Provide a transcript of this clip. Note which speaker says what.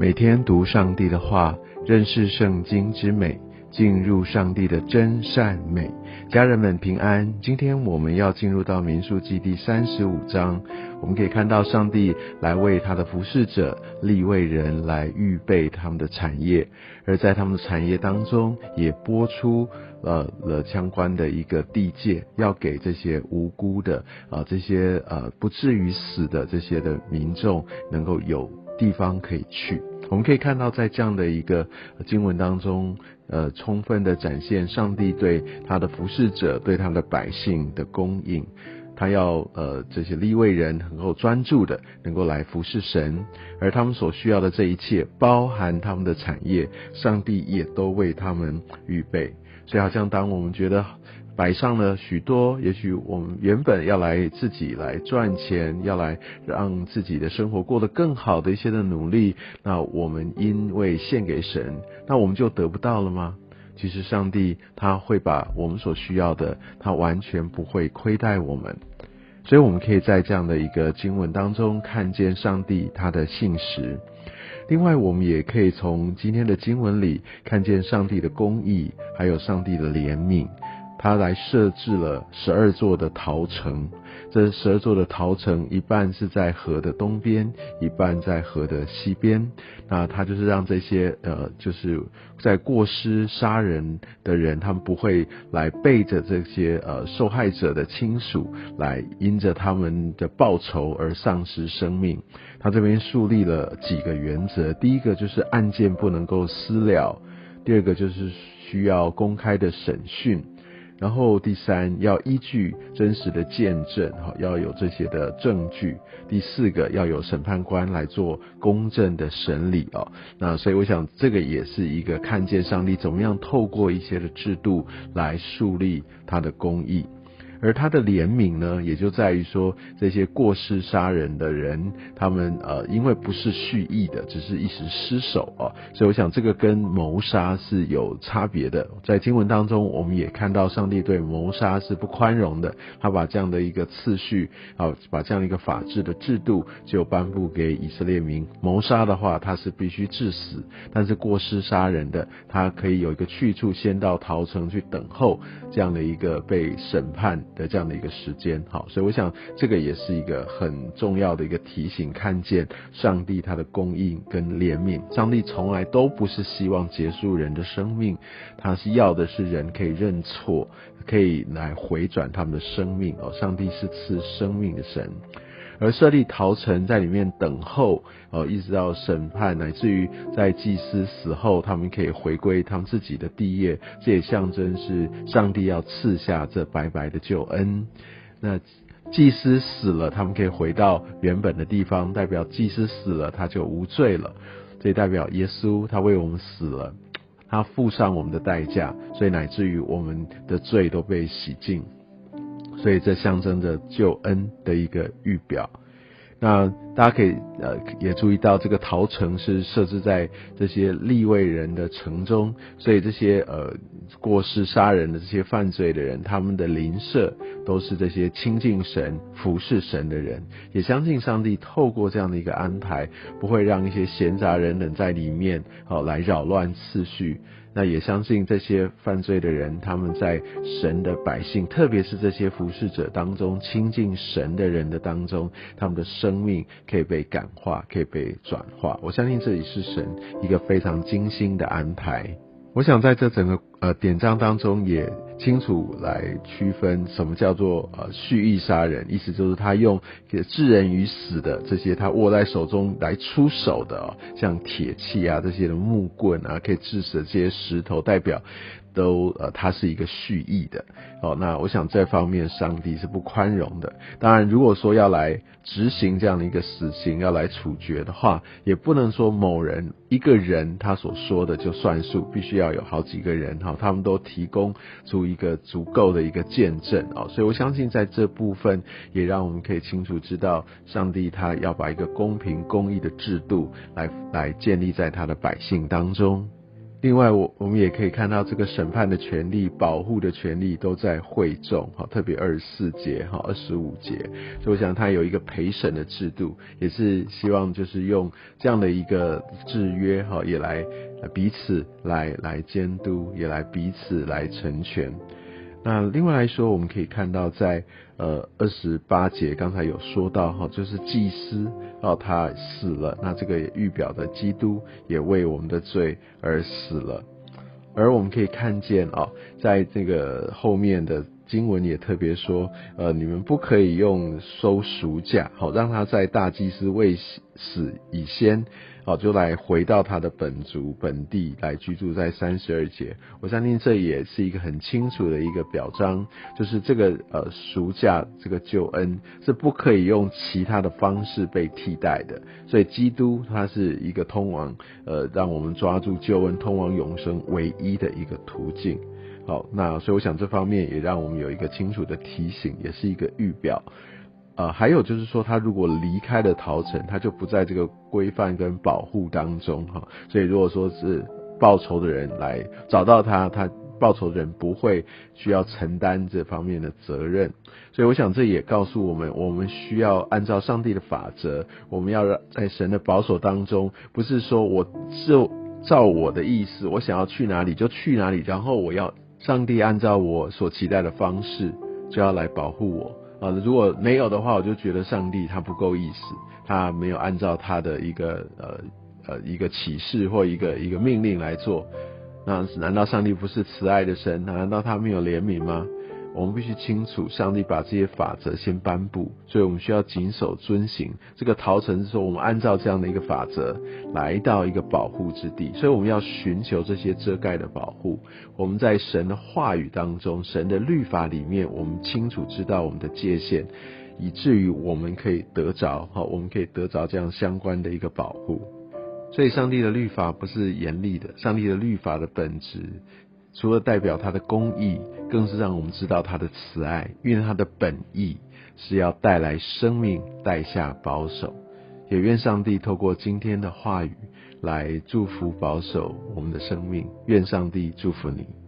Speaker 1: 每天读上帝的话，认识圣经之美，进入上帝的真善美。家人们平安。今天我们要进入到民数记第三十五章，我们可以看到上帝来为他的服侍者立位人来预备他们的产业，而在他们的产业当中，也播出呃了相关的一个地界，要给这些无辜的啊这些呃不至于死的这些的民众能够有地方可以去。我们可以看到，在这样的一个经文当中，呃，充分的展现上帝对他的服侍者、对他的百姓的供应。他要呃这些立位人能够专注的，能够来服侍神，而他们所需要的这一切，包含他们的产业，上帝也都为他们预备。所以，好像当我们觉得。摆上了许多，也许我们原本要来自己来赚钱，要来让自己的生活过得更好的一些的努力，那我们因为献给神，那我们就得不到了吗？其实上帝他会把我们所需要的，他完全不会亏待我们，所以我们可以在这样的一个经文当中看见上帝他的信实。另外，我们也可以从今天的经文里看见上帝的公义，还有上帝的怜悯。他来设置了十二座的陶城，这十二座的陶城一半是在河的东边，一半在河的西边。那他就是让这些呃，就是在过失杀人的人，他们不会来背着这些呃受害者的亲属来因着他们的报仇而丧失生命。他这边树立了几个原则，第一个就是案件不能够私了，第二个就是需要公开的审讯。然后第三要依据真实的见证，哈，要有这些的证据。第四个要有审判官来做公正的审理哦。那所以我想这个也是一个看见上帝怎么样透过一些的制度来树立他的公义。而他的怜悯呢，也就在于说，这些过失杀人的人，他们呃，因为不是蓄意的，只是一时失手啊，所以我想这个跟谋杀是有差别的。在经文当中，我们也看到上帝对谋杀是不宽容的，他把这样的一个次序啊，把这样一个法治的制度就颁布给以色列民。谋杀的话，他是必须致死；但是过失杀人的，他可以有一个去处，先到逃城去等候这样的一个被审判。的这样的一个时间，好，所以我想这个也是一个很重要的一个提醒，看见上帝他的供应跟怜悯。上帝从来都不是希望结束人的生命，他是要的是人可以认错，可以来回转他们的生命哦。上帝是赐生命的神。而设立陶城在里面等候，呃，一直到审判，乃至于在祭司死后，他们可以回归他们自己的地业，这也象征是上帝要赐下这白白的救恩。那祭司死了，他们可以回到原本的地方，代表祭司死了，他就无罪了。这代表耶稣他为我们死了，他付上我们的代价，所以乃至于我们的罪都被洗净。所以这象征着救恩的一个预表。那大家可以呃也注意到，这个陶城是设置在这些立位人的城中，所以这些呃过失杀人的这些犯罪的人，他们的邻舍都是这些亲近神、服侍神的人，也相信上帝透过这样的一个安排，不会让一些闲杂人等在里面好来扰乱次序。那也相信这些犯罪的人，他们在神的百姓，特别是这些服侍者当中亲近神的人的当中，他们的生命可以被感化，可以被转化。我相信这里是神一个非常精心的安排。我想在这整个呃典章当中，也清楚来区分什么叫做呃蓄意杀人，意思就是他用置人于死的这些他握在手中来出手的，像铁器啊这些的木棍啊，可以致死的这些石头，代表。都呃，他是一个蓄意的哦。那我想这方面上帝是不宽容的。当然，如果说要来执行这样的一个死刑，要来处决的话，也不能说某人一个人他所说的就算数，必须要有好几个人哈，他们都提供出一个足够的一个见证哦。所以我相信在这部分也让我们可以清楚知道，上帝他要把一个公平公义的制度来来建立在他的百姓当中。另外，我我们也可以看到这个审判的权利、保护的权利都在会众，哈，特别二十四节，哈，二十五节，所以我想他有一个陪审的制度，也是希望就是用这样的一个制约，哈，也来彼此来来监督，也来彼此来成全。那另外来说，我们可以看到，在呃二十八节刚才有说到哈，就是祭司哦他死了，那这个预表的基督也为我们的罪而死了，而我们可以看见哦，在这个后面的经文也特别说，呃你们不可以用收赎价，好让他在大祭司未死以先。好，就来回到他的本族本地来居住在三十二节。我相信这也是一个很清楚的一个表彰，就是这个呃赎价这个救恩是不可以用其他的方式被替代的。所以基督他是一个通往呃让我们抓住救恩、通往永生唯一的一个途径。好，那所以我想这方面也让我们有一个清楚的提醒，也是一个预表。呃，还有就是说，他如果离开了陶城，他就不在这个规范跟保护当中哈。所以如果说是报仇的人来找到他，他报仇的人不会需要承担这方面的责任。所以我想这也告诉我们，我们需要按照上帝的法则，我们要在神的保守当中，不是说我就照我的意思，我想要去哪里就去哪里，然后我要上帝按照我所期待的方式就要来保护我。啊，如果没有的话，我就觉得上帝他不够意思，他没有按照他的一个呃呃一个启示或一个一个命令来做。那难道上帝不是慈爱的神？难道他没有怜悯吗？我们必须清楚，上帝把这些法则先颁布，所以我们需要谨守遵行。这个逃城是说，我们按照这样的一个法则来到一个保护之地，所以我们要寻求这些遮盖的保护。我们在神的话语当中，神的律法里面，我们清楚知道我们的界限，以至于我们可以得着，好，我们可以得着这样相关的一个保护。所以，上帝的律法不是严厉的，上帝的律法的本质。除了代表他的公义，更是让我们知道他的慈爱，因为他的本意是要带来生命，带下保守。也愿上帝透过今天的话语来祝福保守我们的生命。愿上帝祝福你。